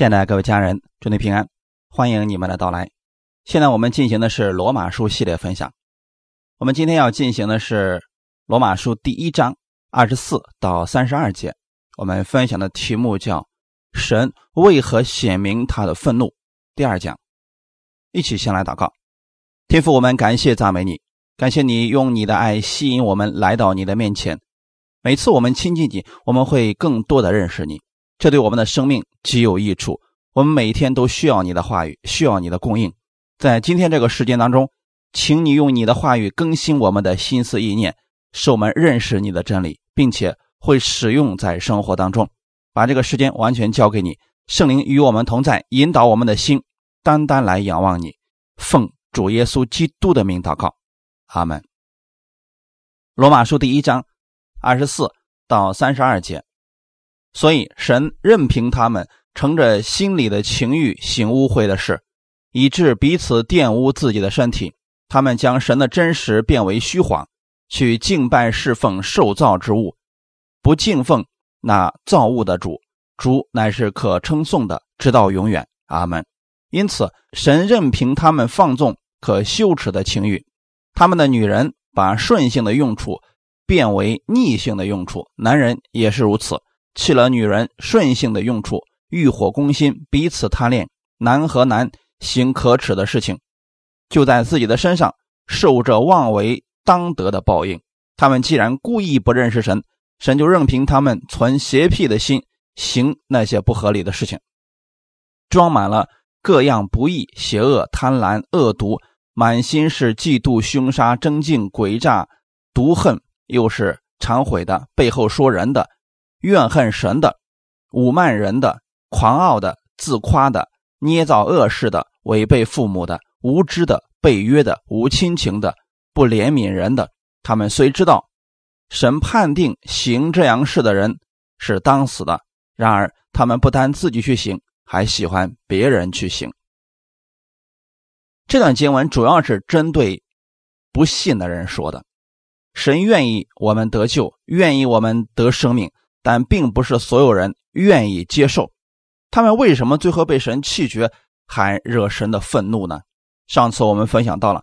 亲爱的各位家人，祝你平安，欢迎你们的到来。现在我们进行的是罗马书系列分享，我们今天要进行的是罗马书第一章二十四到三十二节。我们分享的题目叫“神为何显明他的愤怒”。第二讲，一起先来祷告。天父，我们感谢赞美你，感谢你用你的爱吸引我们来到你的面前。每次我们亲近你，我们会更多的认识你。这对我们的生命极有益处。我们每天都需要你的话语，需要你的供应。在今天这个时间当中，请你用你的话语更新我们的心思意念，使我们认识你的真理，并且会使用在生活当中。把这个时间完全交给你，圣灵与我们同在，引导我们的心，单单来仰望你。奉主耶稣基督的名祷告，阿门。罗马书第一章二十四到三十二节。所以，神任凭他们乘着心里的情欲行污秽的事，以致彼此玷污自己的身体。他们将神的真实变为虚谎，去敬拜侍奉受造之物，不敬奉那造物的主。主乃是可称颂的，直到永远。阿门。因此，神任凭他们放纵可羞耻的情欲。他们的女人把顺性的用处变为逆性的用处，男人也是如此。弃了女人顺性的用处，欲火攻心，彼此贪恋，男和男行可耻的事情，就在自己的身上受着妄为当得的报应。他们既然故意不认识神，神就任凭他们存邪僻的心，行那些不合理的事情，装满了各样不义、邪恶、贪婪、恶毒，满心是嫉妒、凶杀、争竞、诡诈、毒恨，又是忏悔的，背后说人的。怨恨神的、侮慢人的、狂傲的、自夸的、捏造恶事的、违背父母的、无知的、背约的、无亲情的、不怜悯人的，他们虽知道神判定行这样事的人是当死的，然而他们不但自己去行，还喜欢别人去行。这段经文主要是针对不信的人说的。神愿意我们得救，愿意我们得生命。但并不是所有人愿意接受，他们为什么最后被神弃绝，还惹神的愤怒呢？上次我们分享到了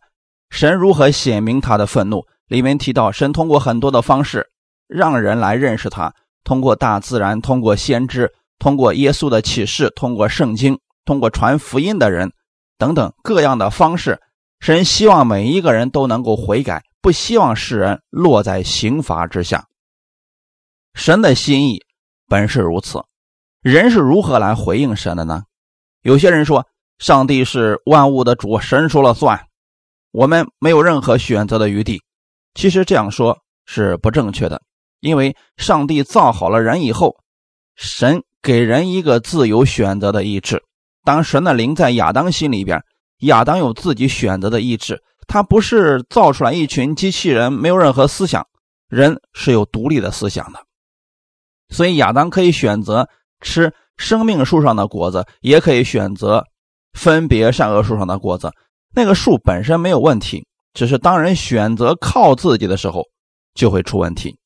神如何显明他的愤怒，里面提到神通过很多的方式让人来认识他，通过大自然，通过先知，通过耶稣的启示，通过圣经，通过传福音的人等等各样的方式，神希望每一个人都能够悔改，不希望世人落在刑罚之下。神的心意本是如此，人是如何来回应神的呢？有些人说，上帝是万物的主，神说了算，我们没有任何选择的余地。其实这样说是不正确的，因为上帝造好了人以后，神给人一个自由选择的意志。当神的灵在亚当心里边，亚当有自己选择的意志，他不是造出来一群机器人，没有任何思想，人是有独立的思想的。所以亚当可以选择吃生命树上的果子，也可以选择分别善恶树上的果子。那个树本身没有问题，只是当人选择靠自己的时候，就会出问题。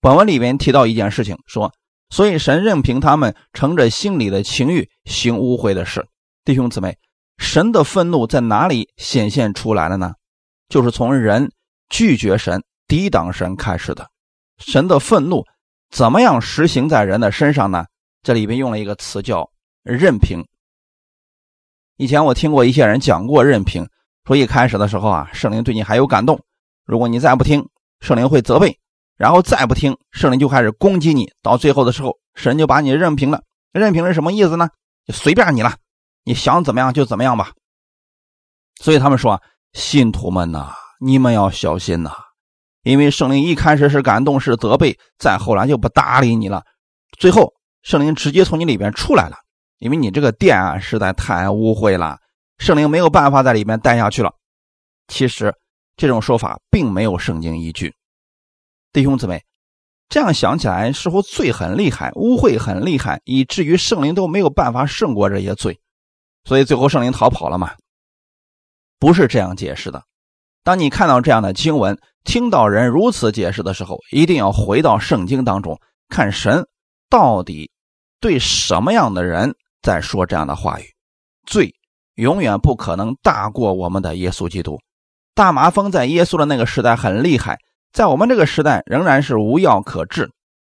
本文里面提到一件事情，说：所以神任凭他们乘着心里的情欲行污秽的事。弟兄姊妹，神的愤怒在哪里显现出来了呢？就是从人拒绝神、抵挡神开始的。神的愤怒。怎么样实行在人的身上呢？这里边用了一个词叫“任凭”。以前我听过一些人讲过“任凭”，说一开始的时候啊，圣灵对你还有感动，如果你再不听，圣灵会责备，然后再不听，圣灵就开始攻击你，到最后的时候，神就把你任凭了。任凭是什么意思呢？就随便你了，你想怎么样就怎么样吧。所以他们说，信徒们呐，你们要小心呐。因为圣灵一开始是感动，是责备，再后来就不搭理你了，最后圣灵直接从你里边出来了，因为你这个殿啊实在太污秽了，圣灵没有办法在里面待下去了。其实这种说法并没有圣经依据，弟兄姊妹，这样想起来似乎罪很厉害，污秽很厉害，以至于圣灵都没有办法胜过这些罪，所以最后圣灵逃跑了嘛？不是这样解释的。当你看到这样的经文，听到人如此解释的时候，一定要回到圣经当中，看神到底对什么样的人在说这样的话语：罪永远不可能大过我们的耶稣基督。大麻风在耶稣的那个时代很厉害，在我们这个时代仍然是无药可治。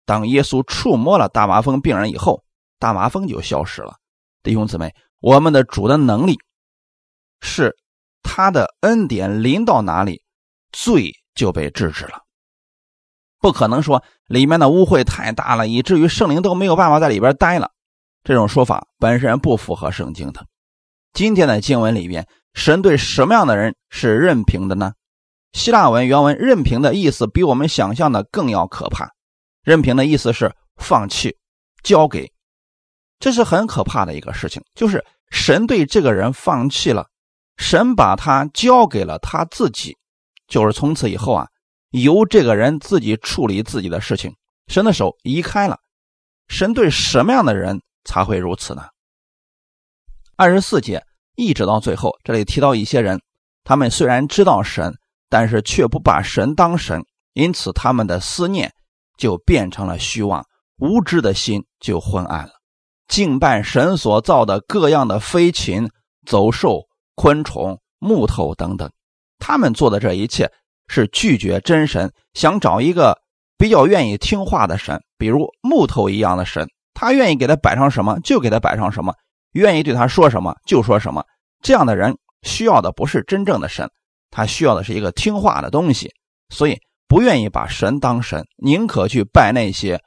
当耶稣触摸了大麻风病人以后，大麻风就消失了。弟兄姊妹，我们的主的能力是他的恩典临到哪里，罪就被制止了。不可能说里面的污秽太大了，以至于圣灵都没有办法在里边待了。这种说法本身不符合圣经的。今天的经文里边，神对什么样的人是任凭的呢？希腊文原文“任凭”的意思比我们想象的更要可怕。任凭的意思是放弃、交给，这是很可怕的一个事情。就是神对这个人放弃了，神把他交给了他自己，就是从此以后啊。由这个人自己处理自己的事情，神的手移开了。神对什么样的人才会如此呢？二十四节一直到最后，这里提到一些人，他们虽然知道神，但是却不把神当神，因此他们的思念就变成了虚妄，无知的心就昏暗了，敬拜神所造的各样的飞禽、走兽、昆虫、木头等等，他们做的这一切。是拒绝真神，想找一个比较愿意听话的神，比如木头一样的神，他愿意给他摆上什么就给他摆上什么，愿意对他说什么就说什么。这样的人需要的不是真正的神，他需要的是一个听话的东西，所以不愿意把神当神，宁可去拜那些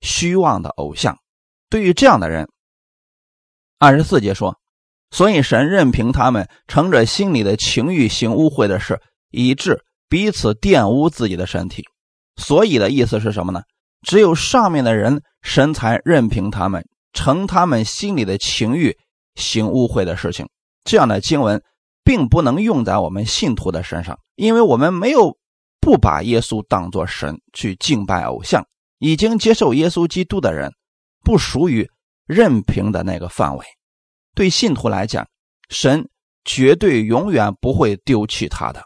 虚妄的偶像。对于这样的人，二十四节说，所以神任凭他们乘着心里的情欲行污秽的事，以致。彼此玷污自己的身体，所以的意思是什么呢？只有上面的人，神才任凭他们乘他们心里的情欲行污秽的事情。这样的经文并不能用在我们信徒的身上，因为我们没有不把耶稣当作神去敬拜偶像。已经接受耶稣基督的人，不属于任凭的那个范围。对信徒来讲，神绝对永远不会丢弃他的。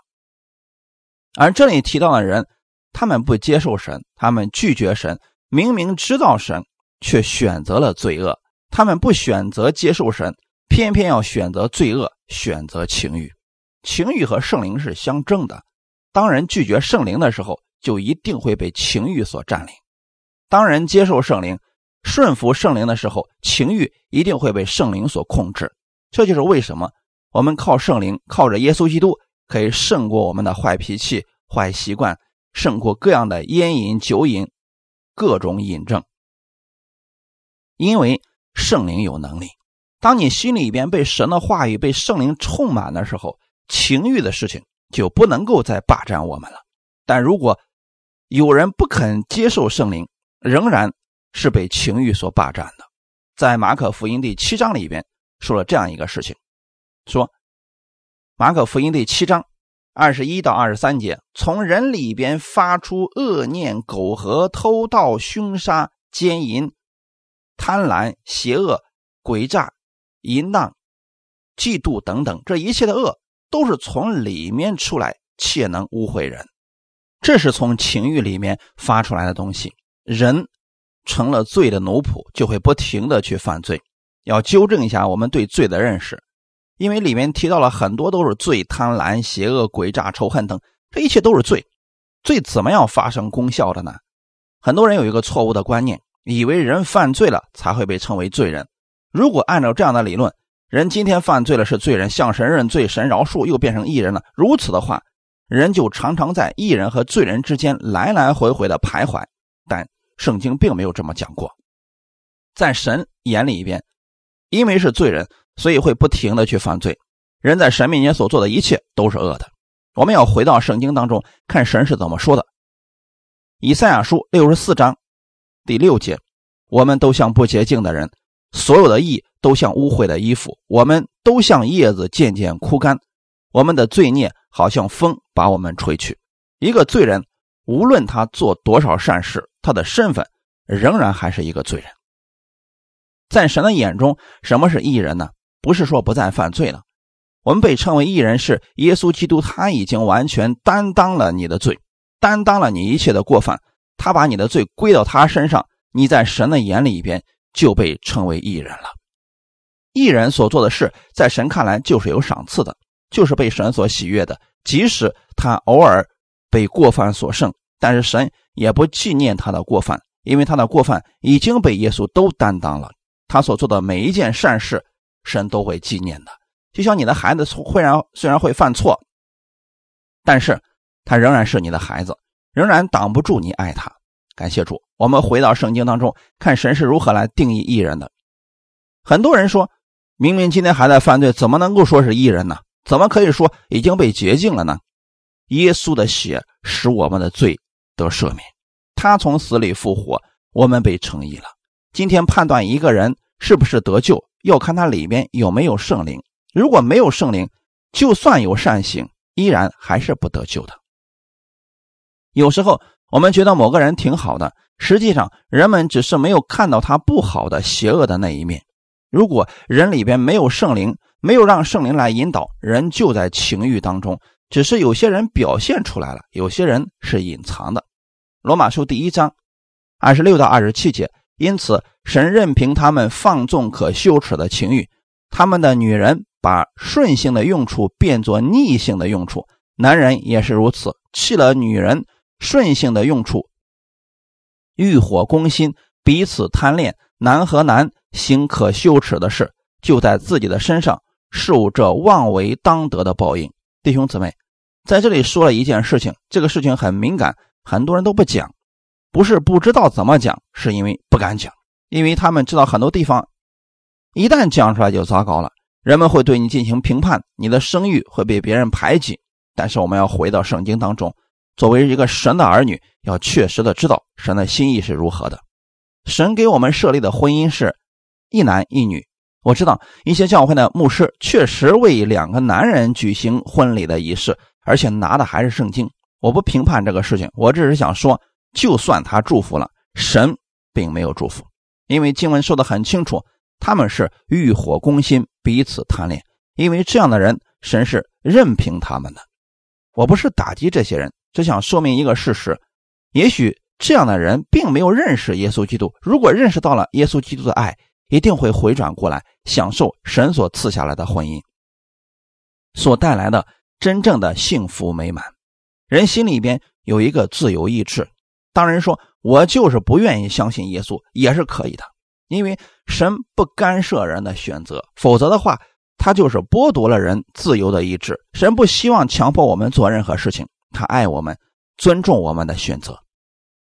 而这里提到的人，他们不接受神，他们拒绝神，明明知道神，却选择了罪恶。他们不选择接受神，偏偏要选择罪恶，选择情欲。情欲和圣灵是相争的。当人拒绝圣灵的时候，就一定会被情欲所占领；当人接受圣灵、顺服圣灵的时候，情欲一定会被圣灵所控制。这就是为什么我们靠圣灵，靠着耶稣基督。可以胜过我们的坏脾气、坏习惯，胜过各样的烟瘾、酒瘾、各种瘾症。因为圣灵有能力。当你心里边被神的话语、被圣灵充满的时候，情欲的事情就不能够再霸占我们了。但如果有人不肯接受圣灵，仍然是被情欲所霸占的。在马可福音第七章里边说了这样一个事情，说。马可福音第七章二十一到二十三节，从人里边发出恶念、苟合、偷盗、凶杀、奸淫、贪婪、邪恶、诡诈、淫荡、嫉妒等等，这一切的恶都是从里面出来，且能污秽人。这是从情欲里面发出来的东西。人成了罪的奴仆，就会不停的去犯罪。要纠正一下我们对罪的认识。因为里面提到了很多都是罪、贪婪、邪恶、诡诈、仇恨等，这一切都是罪。罪怎么样发生功效的呢？很多人有一个错误的观念，以为人犯罪了才会被称为罪人。如果按照这样的理论，人今天犯罪了是罪人，向神认罪，神饶恕，又变成义人了。如此的话，人就常常在义人和罪人之间来来回回的徘徊。但圣经并没有这么讲过，在神眼里边，因为是罪人。所以会不停的去犯罪，人在神面前所做的一切都是恶的。我们要回到圣经当中看神是怎么说的。以赛亚书六十四章第六节：我们都像不洁净的人，所有的义都像污秽的衣服，我们都像叶子渐渐枯干，我们的罪孽好像风把我们吹去。一个罪人，无论他做多少善事，他的身份仍然还是一个罪人。在神的眼中，什么是义人呢？不是说不再犯罪了，我们被称为义人，是耶稣基督他已经完全担当了你的罪，担当了你一切的过犯，他把你的罪归到他身上，你在神的眼里边就被称为义人了。艺人所做的事，在神看来就是有赏赐的，就是被神所喜悦的。即使他偶尔被过犯所胜，但是神也不纪念他的过犯，因为他的过犯已经被耶稣都担当了。他所做的每一件善事，神都会纪念的。就像你的孩子虽然虽然会犯错，但是他仍然是你的孩子，仍然挡不住你爱他。感谢主，我们回到圣经当中，看神是如何来定义艺人的。很多人说。明明今天还在犯罪，怎么能够说是义人呢？怎么可以说已经被洁净了呢？耶稣的血使我们的罪得赦免，他从死里复活，我们被称义了。今天判断一个人是不是得救，要看他里面有没有圣灵。如果没有圣灵，就算有善行，依然还是不得救的。有时候我们觉得某个人挺好的，实际上人们只是没有看到他不好的、邪恶的那一面。如果人里边没有圣灵，没有让圣灵来引导，人就在情欲当中。只是有些人表现出来了，有些人是隐藏的。罗马书第一章二十六到二十七节，因此神任凭他们放纵可羞耻的情欲，他们的女人把顺性的用处变作逆性的用处，男人也是如此，弃了女人顺性的用处，欲火攻心，彼此贪恋，男和男。行可羞耻的事，就在自己的身上受这妄为当得的报应。弟兄姊妹，在这里说了一件事情，这个事情很敏感，很多人都不讲，不是不知道怎么讲，是因为不敢讲，因为他们知道很多地方一旦讲出来就糟糕了，人们会对你进行评判，你的声誉会被别人排挤。但是我们要回到圣经当中，作为一个神的儿女，要确实的知道神的心意是如何的。神给我们设立的婚姻是。一男一女，我知道一些教会的牧师确实为两个男人举行婚礼的仪式，而且拿的还是圣经。我不评判这个事情，我只是想说，就算他祝福了，神并没有祝福，因为经文说的很清楚，他们是欲火攻心，彼此贪恋。因为这样的人，神是任凭他们的。我不是打击这些人，只想说明一个事实：也许这样的人并没有认识耶稣基督。如果认识到了耶稣基督的爱，一定会回转过来，享受神所赐下来的婚姻所带来的真正的幸福美满。人心里边有一个自由意志，当然说我就是不愿意相信耶稣也是可以的，因为神不干涉人的选择，否则的话，他就是剥夺了人自由的意志。神不希望强迫我们做任何事情，他爱我们，尊重我们的选择。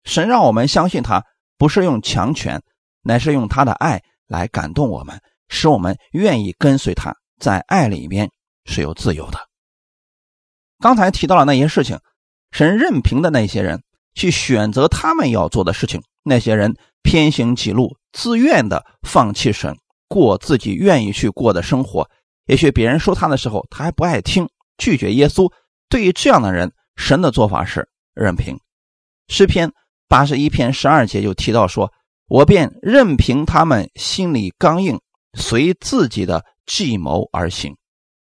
神让我们相信他，不是用强权，乃是用他的爱。来感动我们，使我们愿意跟随他，在爱里面是有自由的。刚才提到了那些事情，神任凭的那些人去选择他们要做的事情，那些人偏行己路，自愿的放弃神，过自己愿意去过的生活。也许别人说他的时候，他还不爱听，拒绝耶稣。对于这样的人，神的做法是任凭。诗篇八十一篇十二节就提到说。我便任凭他们心里刚硬，随自己的计谋而行。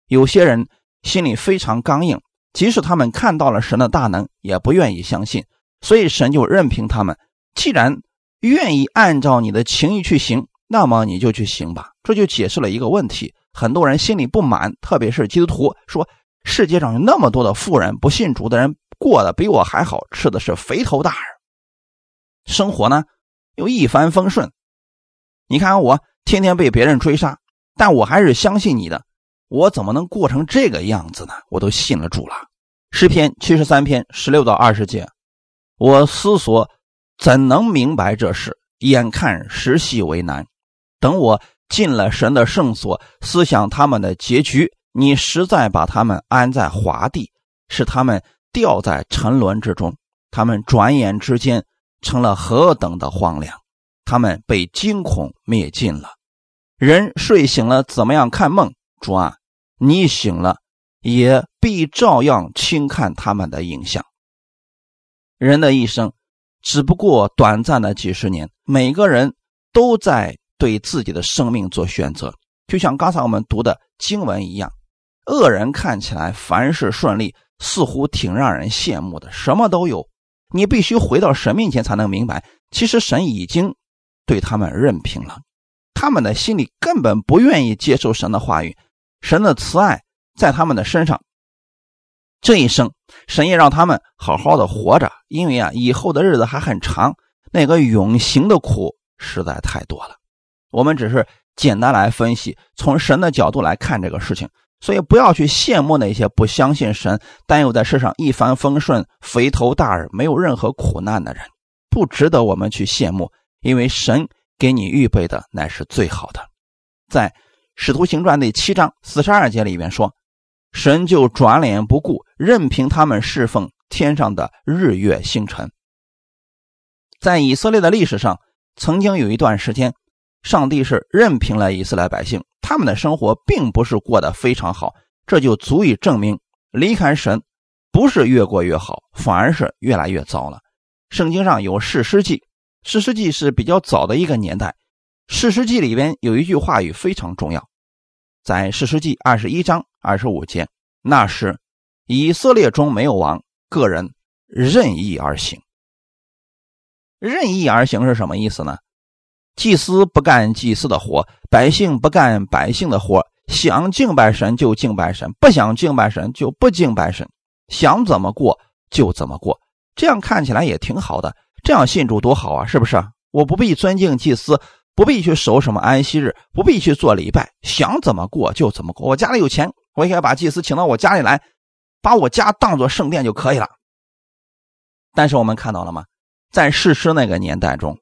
有些人心里非常刚硬，即使他们看到了神的大能，也不愿意相信。所以神就任凭他们。既然愿意按照你的情意去行，那么你就去行吧。这就解释了一个问题：很多人心里不满，特别是基督徒，说世界上有那么多的富人，不信主的人过得比我还好，吃的是肥头大耳，生活呢？又一帆风顺，你看我天天被别人追杀，但我还是相信你的。我怎么能过成这个样子呢？我都信了主了。诗篇七十三篇十六到二十节，我思索怎能明白这事？眼看时系为难。等我进了神的圣所，思想他们的结局，你实在把他们安在华地，使他们掉在沉沦之中。他们转眼之间。成了何等的荒凉！他们被惊恐灭尽了。人睡醒了，怎么样看梦？主啊，你醒了，也必照样轻看他们的影像。人的一生只不过短暂的几十年，每个人都在对自己的生命做选择，就像刚才我们读的经文一样。恶人看起来凡事顺利，似乎挺让人羡慕的，什么都有。你必须回到神面前才能明白，其实神已经对他们任凭了。他们的心里根本不愿意接受神的话语，神的慈爱在他们的身上。这一生，神也让他们好好的活着，因为啊，以后的日子还很长，那个永行的苦实在太多了。我们只是简单来分析，从神的角度来看这个事情，所以不要去羡慕那些不相信神，但又在世上一帆风顺、肥头大耳、没有任何苦难的人，不值得我们去羡慕，因为神给你预备的乃是最好的。在《使徒行传》第七章四十二节里面说。神就转脸不顾，任凭他们侍奉天上的日月星辰。在以色列的历史上，曾经有一段时间，上帝是任凭了以色列百姓，他们的生活并不是过得非常好，这就足以证明离开神不是越过越好，反而是越来越糟了。圣经上有士师记，士师记是比较早的一个年代，士师记里边有一句话语非常重要。在士师记二十一章二十五节，那是以色列中没有王，个人任意而行。任意而行是什么意思呢？祭司不干祭司的活，百姓不干百姓的活，想敬拜神就敬拜神，不想敬拜神就不敬拜神，想怎么过就怎么过。这样看起来也挺好的，这样信主多好啊，是不是？我不必尊敬祭司。不必去守什么安息日，不必去做礼拜，想怎么过就怎么过。我家里有钱，我应该把祭司请到我家里来，把我家当做圣殿就可以了。但是我们看到了吗？在世师那个年代中，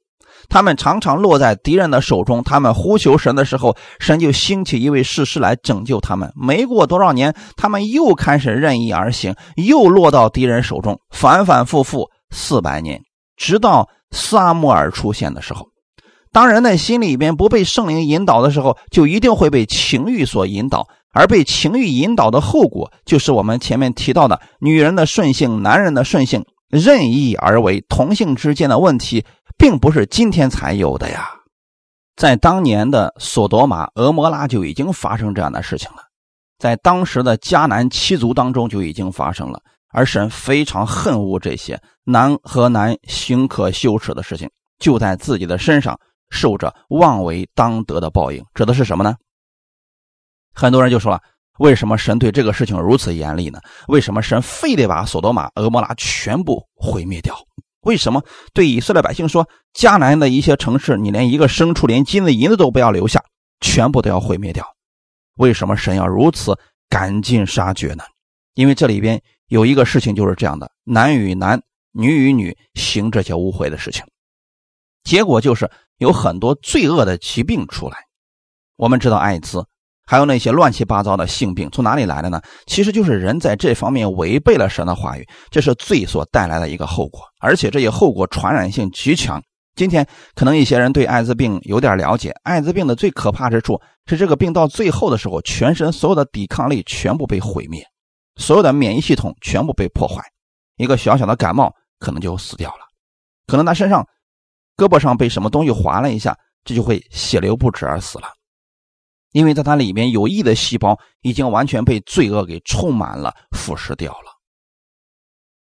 他们常常落在敌人的手中。他们呼求神的时候，神就兴起一位世师来拯救他们。没过多少年，他们又开始任意而行，又落到敌人手中，反反复复四百年，直到撒母耳出现的时候。当人的心里边不被圣灵引导的时候，就一定会被情欲所引导，而被情欲引导的后果，就是我们前面提到的女人的顺性、男人的顺性、任意而为。同性之间的问题，并不是今天才有的呀，在当年的索多玛、俄摩拉就已经发生这样的事情了，在当时的迦南七族当中就已经发生了，而神非常恨恶这些男和男行可羞耻的事情，就在自己的身上。受着妄为当得的报应，指的是什么呢？很多人就说了：为什么神对这个事情如此严厉呢？为什么神非得把索多玛、俄摩拉全部毁灭掉？为什么对以色列百姓说，迦南的一些城市，你连一个牲畜、连金子、银子都不要留下，全部都要毁灭掉？为什么神要如此赶尽杀绝呢？因为这里边有一个事情就是这样的：男与男、女与女行这些污秽的事情，结果就是。有很多罪恶的疾病出来，我们知道艾滋，还有那些乱七八糟的性病从哪里来的呢？其实就是人在这方面违背了神的话语，这是罪所带来的一个后果，而且这些后果传染性极强。今天可能一些人对艾滋病有点了解，艾滋病的最可怕之处是这个病到最后的时候，全身所有的抵抗力全部被毁灭，所有的免疫系统全部被破坏，一个小小的感冒可能就死掉了，可能他身上。胳膊上被什么东西划了一下，这就会血流不止而死了，因为在它里面有益的细胞已经完全被罪恶给充满了，腐蚀掉了。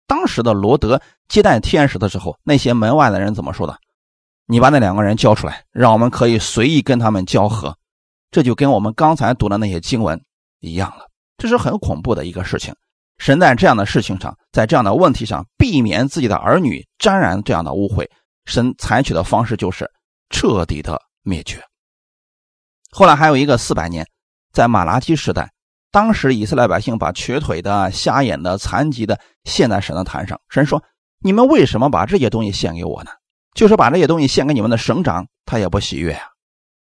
当时的罗德接待天使的时候，那些门外的人怎么说的？你把那两个人交出来，让我们可以随意跟他们交合。这就跟我们刚才读的那些经文一样了，这是很恐怖的一个事情。神在这样的事情上，在这样的问题上，避免自己的儿女沾染这样的污秽。神采取的方式就是彻底的灭绝。后来还有一个四百年，在马拉基时代，当时以色列百姓把瘸腿的、瞎眼的、残疾的献在神的坛上。神说：“你们为什么把这些东西献给我呢？就是把这些东西献给你们的省长，他也不喜悦呀。”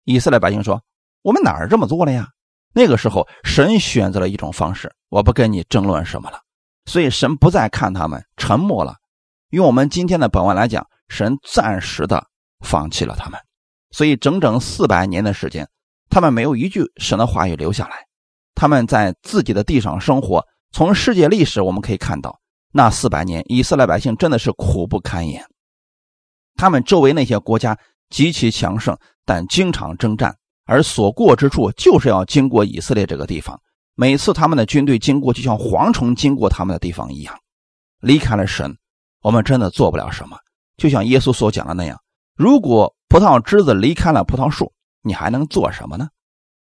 以色列百姓说：“我们哪儿这么做了呀？”那个时候，神选择了一种方式，我不跟你争论什么了。所以神不再看他们，沉默了。用我们今天的本文来讲。神暂时的放弃了他们，所以整整四百年的时间，他们没有一句神的话语留下来。他们在自己的地上生活。从世界历史我们可以看到，那四百年，以色列百姓真的是苦不堪言。他们周围那些国家极其强盛，但经常征战，而所过之处就是要经过以色列这个地方。每次他们的军队经过，就像蝗虫经过他们的地方一样。离开了神，我们真的做不了什么。就像耶稣所讲的那样，如果葡萄枝子离开了葡萄树，你还能做什么呢？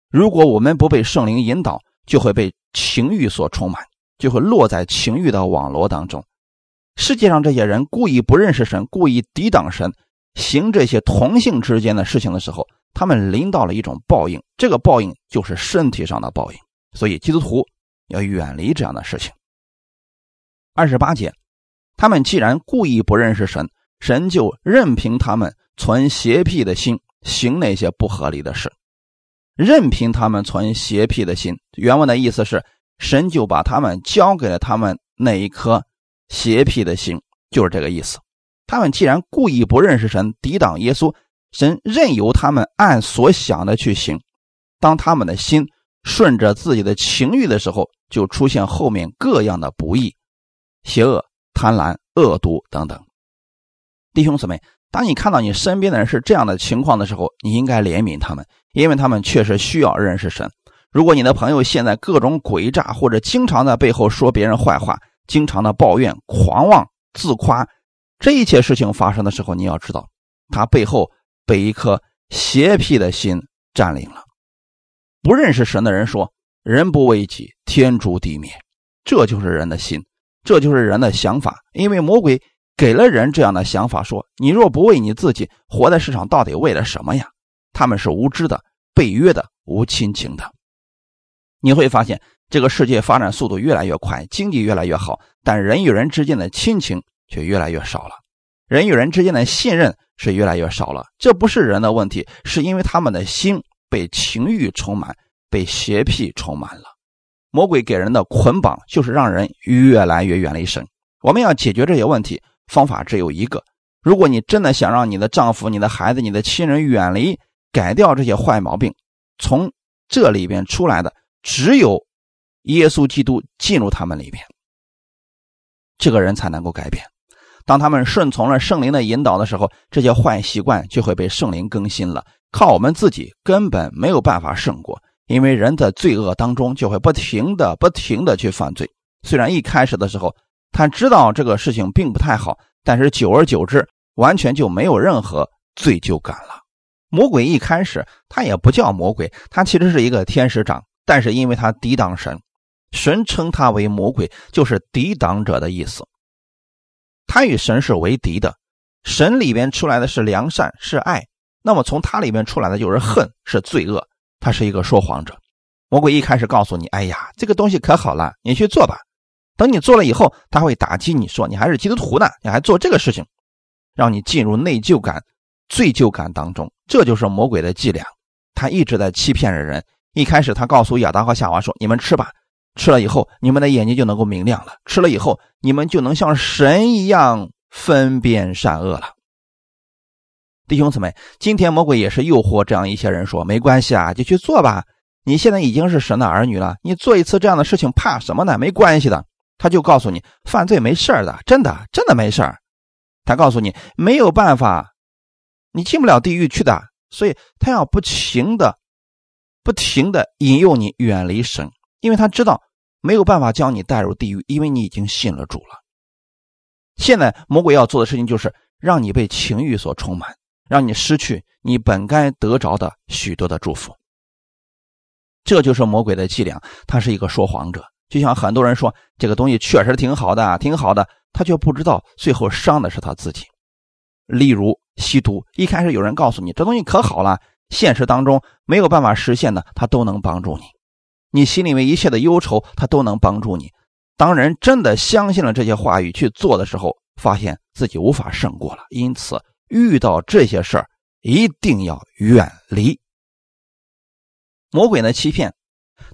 如果我们不被圣灵引导，就会被情欲所充满，就会落在情欲的网络当中。世界上这些人故意不认识神，故意抵挡神，行这些同性之间的事情的时候，他们临到了一种报应，这个报应就是身体上的报应。所以基督徒要远离这样的事情。二十八节，他们既然故意不认识神，神就任凭他们存邪僻的心，行那些不合理的事。任凭他们存邪僻的心，原文的意思是，神就把他们交给了他们那一颗邪僻的心，就是这个意思。他们既然故意不认识神，抵挡耶稣，神任由他们按所想的去行。当他们的心顺着自己的情欲的时候，就出现后面各样的不义、邪恶、贪婪、恶毒等等。弟兄姊妹。当你看到你身边的人是这样的情况的时候，你应该怜悯他们，因为他们确实需要认识神。如果你的朋友现在各种诡诈，或者经常在背后说别人坏话，经常的抱怨、狂妄、自夸，这一切事情发生的时候，你要知道，他背后被一颗邪僻的心占领了。不认识神的人说：“人不为己，天诛地灭。”这就是人的心，这就是人的想法，因为魔鬼。给了人这样的想法，说：“你若不为你自己活在世上，到底为了什么呀？”他们是无知的、被约的、无亲情的。你会发现，这个世界发展速度越来越快，经济越来越好，但人与人之间的亲情却越来越少了，人与人之间的信任是越来越少了。这不是人的问题，是因为他们的心被情欲充满，被邪僻充满了。魔鬼给人的捆绑，就是让人越来越远离神。我们要解决这些问题。方法只有一个：如果你真的想让你的丈夫、你的孩子、你的亲人远离、改掉这些坏毛病，从这里边出来的只有耶稣基督进入他们里边，这个人才能够改变。当他们顺从了圣灵的引导的时候，这些坏习惯就会被圣灵更新了。靠我们自己根本没有办法胜过，因为人在罪恶当中就会不停的、不停的去犯罪。虽然一开始的时候，他知道这个事情并不太好，但是久而久之，完全就没有任何罪疚感了。魔鬼一开始他也不叫魔鬼，他其实是一个天使长，但是因为他抵挡神，神称他为魔鬼，就是抵挡者的意思。他与神是为敌的，神里边出来的是良善，是爱，那么从他里面出来的就是恨，是罪恶。他是一个说谎者。魔鬼一开始告诉你：“哎呀，这个东西可好了，你去做吧。”等你做了以后，他会打击你说你还是基督徒呢，你还做这个事情，让你进入内疚感、罪疚感当中。这就是魔鬼的伎俩，他一直在欺骗着人。一开始他告诉亚当和夏娃说：“你们吃吧，吃了以后你们的眼睛就能够明亮了，吃了以后你们就能像神一样分辨善恶了。”弟兄姊妹，今天魔鬼也是诱惑这样一些人说：“没关系啊，就去做吧，你现在已经是神的儿女了，你做一次这样的事情怕什么呢？没关系的。”他就告诉你，犯罪没事的，真的，真的没事他告诉你没有办法，你进不了地狱去的，所以他要不停的、不停的引诱你远离神，因为他知道没有办法将你带入地狱，因为你已经信了主了。现在魔鬼要做的事情就是让你被情欲所充满，让你失去你本该得着的许多的祝福。这就是魔鬼的伎俩，他是一个说谎者。就像很多人说这个东西确实挺好的，挺好的，他却不知道最后伤的是他自己。例如吸毒，一开始有人告诉你这东西可好了，现实当中没有办法实现的，他都能帮助你。你心里面一切的忧愁，他都能帮助你。当人真的相信了这些话语去做的时候，发现自己无法胜过了。因此，遇到这些事儿一定要远离魔鬼的欺骗。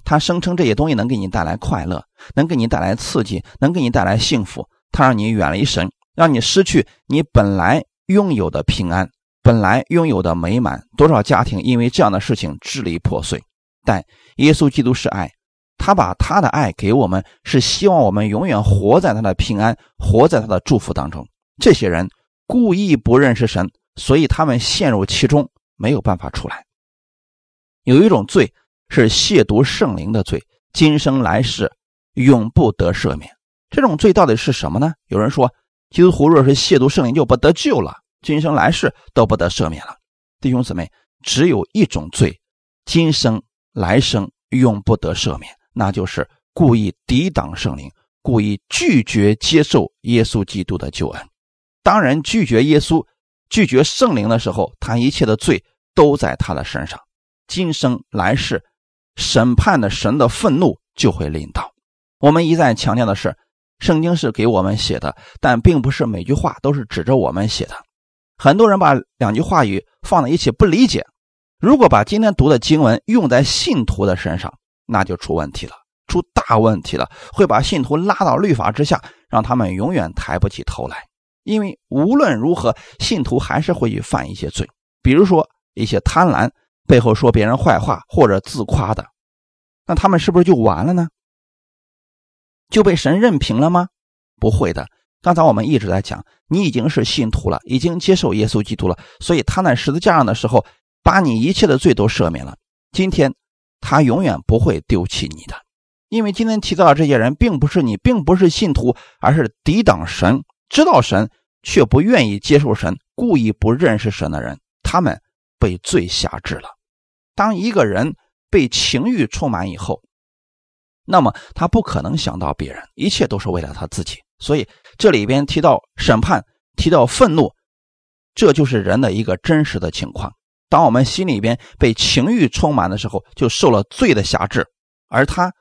他声称这些东西能给你带来快乐，能给你带来刺激，能给你带来幸福。他让你远离神，让你失去你本来拥有的平安，本来拥有的美满。多少家庭因为这样的事情支离破碎？但耶稣基督是爱，他把他的爱给我们，是希望我们永远活在他的平安，活在他的祝福当中。这些人故意不认识神，所以他们陷入其中，没有办法出来。有一种罪。是亵渎圣灵的罪，今生来世永不得赦免。这种罪到底是什么呢？有人说，基督徒若是亵渎圣灵，就不得救了，今生来世都不得赦免了。弟兄姊妹，只有一种罪，今生来生永不得赦免，那就是故意抵挡圣灵，故意拒绝接受耶稣基督的救恩。当然拒绝耶稣、拒绝圣灵的时候，他一切的罪都在他的身上。今生来世，审判的神的愤怒就会临到。我们一再强调的是，圣经是给我们写的，但并不是每句话都是指着我们写的。很多人把两句话语放在一起不理解。如果把今天读的经文用在信徒的身上，那就出问题了，出大问题了，会把信徒拉到律法之下，让他们永远抬不起头来。因为无论如何，信徒还是会去犯一些罪，比如说一些贪婪、背后说别人坏话或者自夸的，那他们是不是就完了呢？就被神任凭了吗？不会的。刚才我们一直在讲，你已经是信徒了，已经接受耶稣基督了，所以他在十字架上的时候，把你一切的罪都赦免了。今天他永远不会丢弃你的，因为今天提到的这些人，并不是你，并不是信徒，而是抵挡神、知道神却不愿意接受神、故意不认识神的人，他们被罪辖制了。当一个人被情欲充满以后，那么他不可能想到别人，一切都是为了他自己。所以这里边提到审判，提到愤怒，这就是人的一个真实的情况。当我们心里边被情欲充满的时候，就受了罪的辖制，而他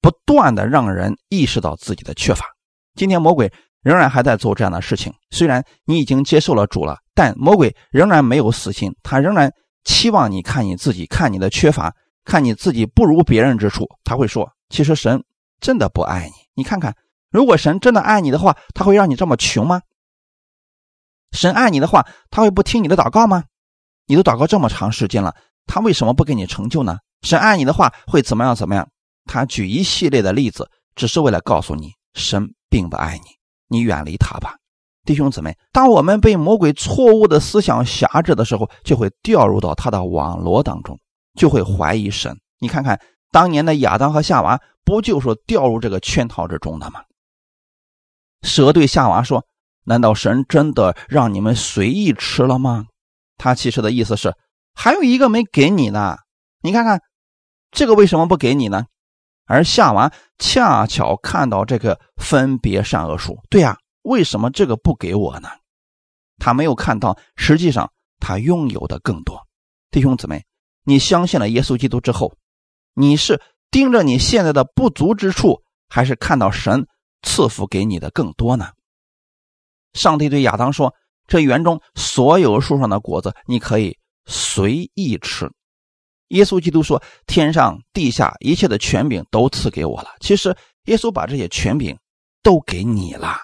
不断的让人意识到自己的缺乏。今天魔鬼仍然还在做这样的事情。虽然你已经接受了主了，但魔鬼仍然没有死心，他仍然期望你看你自己，看你的缺乏，看你自己不如别人之处。他会说：“其实神真的不爱你，你看看。”如果神真的爱你的话，他会让你这么穷吗？神爱你的话，他会不听你的祷告吗？你都祷告这么长时间了，他为什么不给你成就呢？神爱你的话会怎么样？怎么样？他举一系列的例子，只是为了告诉你，神并不爱你，你远离他吧，弟兄姊妹。当我们被魔鬼错误的思想辖制的时候，就会掉入到他的网罗当中，就会怀疑神。你看看当年的亚当和夏娃，不就是掉入这个圈套之中的吗？蛇对夏娃说：“难道神真的让你们随意吃了吗？”他其实的意思是，还有一个没给你呢。你看看，这个为什么不给你呢？而夏娃恰巧看到这个分别善恶树，对呀，为什么这个不给我呢？他没有看到，实际上他拥有的更多。弟兄姊妹，你相信了耶稣基督之后，你是盯着你现在的不足之处，还是看到神？赐福给你的更多呢。上帝对亚当说：“这园中所有树上的果子，你可以随意吃。”耶稣基督说：“天上地下一切的权柄都赐给我了。”其实，耶稣把这些权柄都给你了。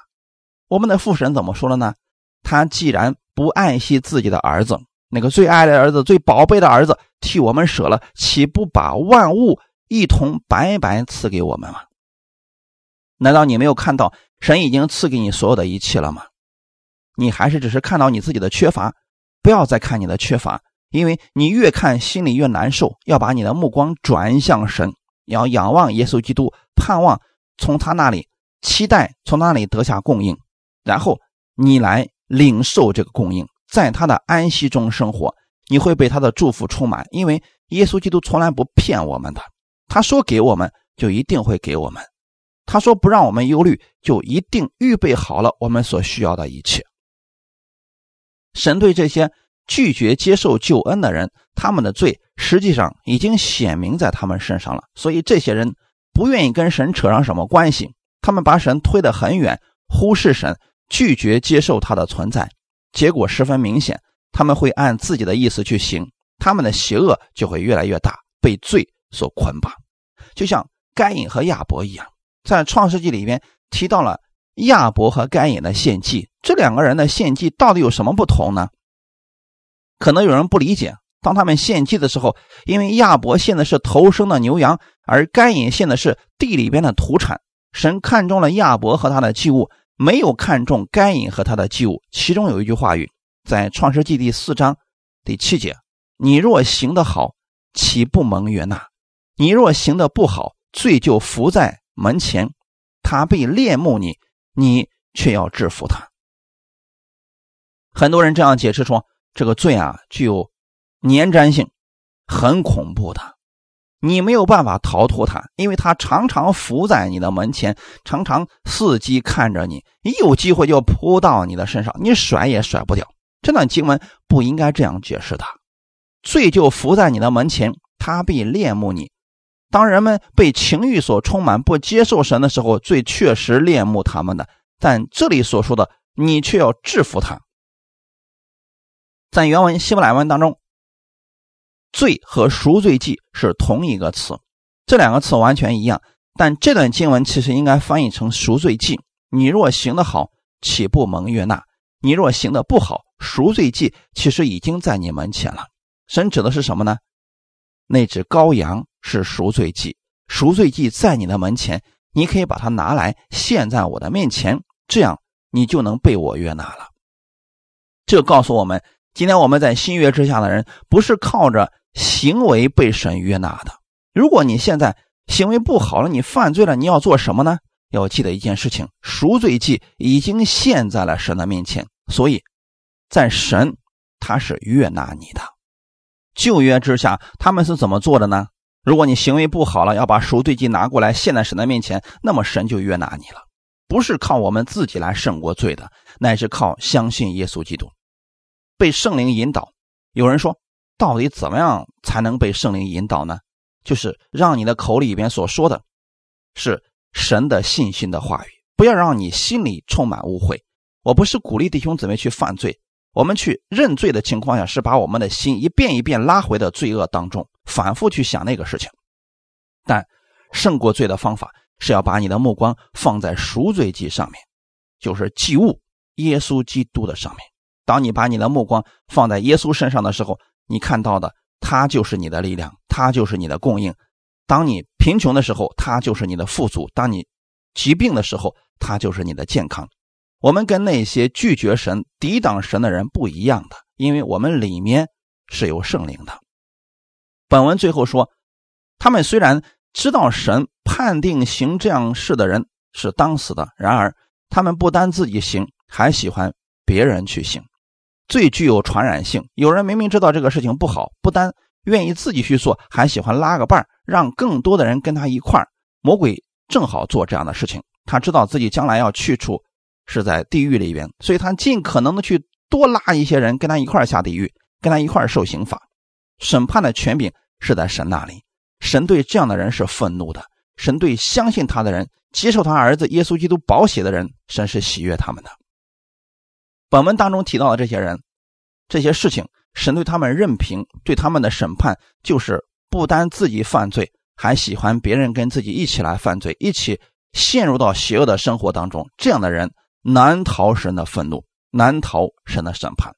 我们的父神怎么说了呢？他既然不爱惜自己的儿子，那个最爱的儿子、最宝贝的儿子，替我们舍了，岂不把万物一同白白赐给我们吗？难道你没有看到神已经赐给你所有的一切了吗？你还是只是看到你自己的缺乏？不要再看你的缺乏，因为你越看心里越难受。要把你的目光转向神，要仰望耶稣基督，盼望从他那里期待从那里得下供应，然后你来领受这个供应，在他的安息中生活，你会被他的祝福充满。因为耶稣基督从来不骗我们的，他说给我们就一定会给我们。他说：“不让我们忧虑，就一定预备好了我们所需要的一切。”神对这些拒绝接受救恩的人，他们的罪实际上已经显明在他们身上了。所以这些人不愿意跟神扯上什么关系，他们把神推得很远，忽视神，拒绝接受他的存在。结果十分明显，他们会按自己的意思去行，他们的邪恶就会越来越大，被罪所捆绑，就像该隐和亚伯一样。在创世纪里边提到了亚伯和该隐的献祭，这两个人的献祭到底有什么不同呢？可能有人不理解，当他们献祭的时候，因为亚伯献的是头生的牛羊，而该隐献的是地里边的土产。神看中了亚伯和他的祭物，没有看中该隐和他的祭物。其中有一句话语在创世纪第四章第七节：“你若行得好，岂不蒙悦纳？你若行得不好，罪就伏在。”门前，他被猎目你，你却要制服他。很多人这样解释说，这个罪啊具有粘粘性，很恐怖的。你没有办法逃脱它，因为它常常伏在你的门前，常常伺机看着你，一有机会就扑到你的身上，你甩也甩不掉。这段经文不应该这样解释的。罪就伏在你的门前，他必恋慕你。当人们被情欲所充满，不接受神的时候，罪确实恋慕他们的。但这里所说的，你却要制服他。在原文希伯来文当中。罪和赎罪记是同一个词，这两个词完全一样，但这段经文其实应该翻译成赎罪记。你若行得好，岂不蒙悦纳？你若行得不好，赎罪记其实已经在你门前了。神指的是什么呢？那只羔羊是赎罪记，赎罪记在你的门前，你可以把它拿来献在我的面前，这样你就能被我悦纳了。这告诉我们，今天我们在新约之下的人，不是靠着。行为被神悦纳的。如果你现在行为不好了，你犯罪了，你要做什么呢？要记得一件事情：赎罪祭已经献在了神的面前，所以在神他是悦纳你的。旧约之下，他们是怎么做的呢？如果你行为不好了，要把赎罪祭拿过来献在神的面前，那么神就悦纳你了。不是靠我们自己来胜过罪的，乃是靠相信耶稣基督，被圣灵引导。有人说。到底怎么样才能被圣灵引导呢？就是让你的口里边所说的，是神的信心的话语，不要让你心里充满误会。我不是鼓励弟兄姊妹去犯罪，我们去认罪的情况下，是把我们的心一遍一遍拉回到罪恶当中，反复去想那个事情。但胜过罪的方法是要把你的目光放在赎罪祭上面，就是祭物耶稣基督的上面。当你把你的目光放在耶稣身上的时候，你看到的，他就是你的力量，他就是你的供应。当你贫穷的时候，他就是你的富足；当你疾病的时候，他就是你的健康。我们跟那些拒绝神、抵挡神的人不一样的，因为我们里面是有圣灵的。本文最后说，他们虽然知道神判定行这样事的人是当死的，然而他们不单自己行，还喜欢别人去行。最具有传染性。有人明明知道这个事情不好，不单愿意自己去做，还喜欢拉个伴让更多的人跟他一块魔鬼正好做这样的事情。他知道自己将来要去处是在地狱里边，所以他尽可能的去多拉一些人跟他一块下地狱，跟他一块受刑罚。审判的权柄是在神那里，神对这样的人是愤怒的。神对相信他的人、接受他儿子耶稣基督宝血的人，神是喜悦他们的。本文当中提到的这些人，这些事情，神对他们任凭，对他们的审判就是不单自己犯罪，还喜欢别人跟自己一起来犯罪，一起陷入到邪恶的生活当中。这样的人难逃神的愤怒，难逃神的审判。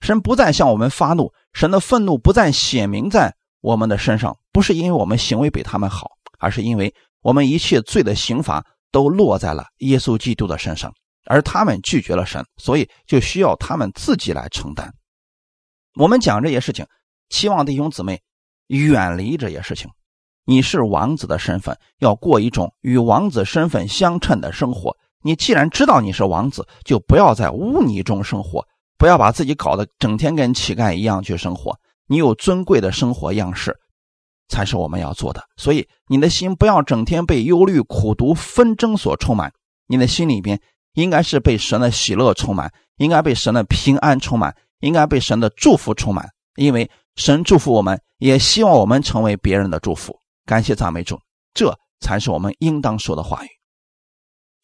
神不再向我们发怒，神的愤怒不再显明在我们的身上，不是因为我们行为比他们好，而是因为我们一切罪的刑罚都落在了耶稣基督的身上。而他们拒绝了神，所以就需要他们自己来承担。我们讲这些事情，期望弟兄姊妹远离这些事情。你是王子的身份，要过一种与王子身份相称的生活。你既然知道你是王子，就不要在污泥中生活，不要把自己搞得整天跟乞丐一样去生活。你有尊贵的生活样式，才是我们要做的。所以你的心不要整天被忧虑、苦读、纷争所充满，你的心里边。应该是被神的喜乐充满，应该被神的平安充满，应该被神的祝福充满。因为神祝福我们，也希望我们成为别人的祝福。感谢赞美主，这才是我们应当说的话语。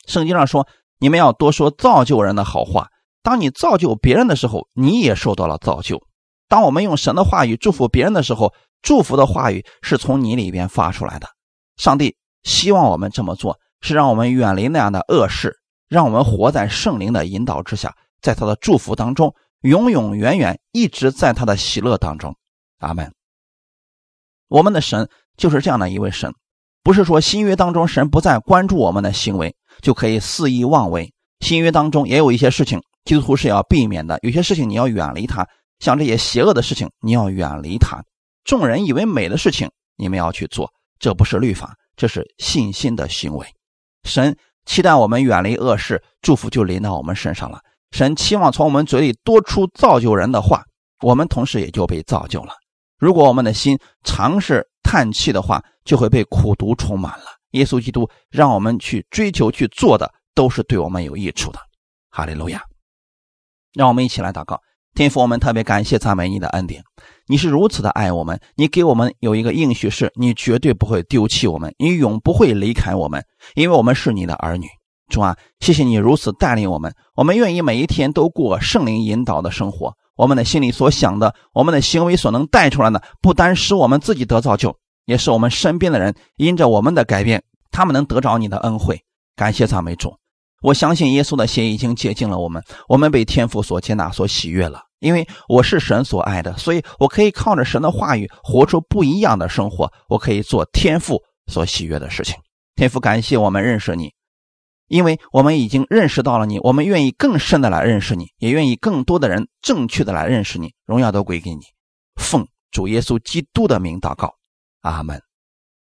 圣经上说：“你们要多说造就人的好话。当你造就别人的时候，你也受到了造就。当我们用神的话语祝福别人的时候，祝福的话语是从你里边发出来的。上帝希望我们这么做，是让我们远离那样的恶事。”让我们活在圣灵的引导之下，在他的祝福当中，永永远远一直在他的喜乐当中。阿门。我们的神就是这样的一位神，不是说新约当中神不再关注我们的行为就可以肆意妄为。新约当中也有一些事情，基督徒是要避免的，有些事情你要远离他，像这些邪恶的事情你要远离他。众人以为美的事情，你们要去做，这不是律法，这是信心的行为。神。期待我们远离恶事，祝福就临到我们身上了。神期望从我们嘴里多出造就人的话，我们同时也就被造就了。如果我们的心常是叹气的话，就会被苦毒充满了。耶稣基督让我们去追求、去做的，都是对我们有益处的。哈利路亚！让我们一起来祷告，天父，我们特别感谢赞美你的恩典。你是如此的爱我们，你给我们有一个应许，是你绝对不会丢弃我们，你永不会离开我们，因为我们是你的儿女。主啊，谢谢你如此带领我们，我们愿意每一天都过圣灵引导的生活。我们的心里所想的，我们的行为所能带出来的，不单使我们自己得造就，也是我们身边的人因着我们的改变，他们能得着你的恩惠。感谢赞美主！我相信耶稣的血已经洁净了我们，我们被天父所接纳、所喜悦了。因为我是神所爱的，所以我可以靠着神的话语活出不一样的生活。我可以做天父所喜悦的事情。天父，感谢我们认识你。因为我们已经认识到了你，我们愿意更深的来认识你，也愿意更多的人正确的来认识你。荣耀都归给你，奉主耶稣基督的名祷告，阿门。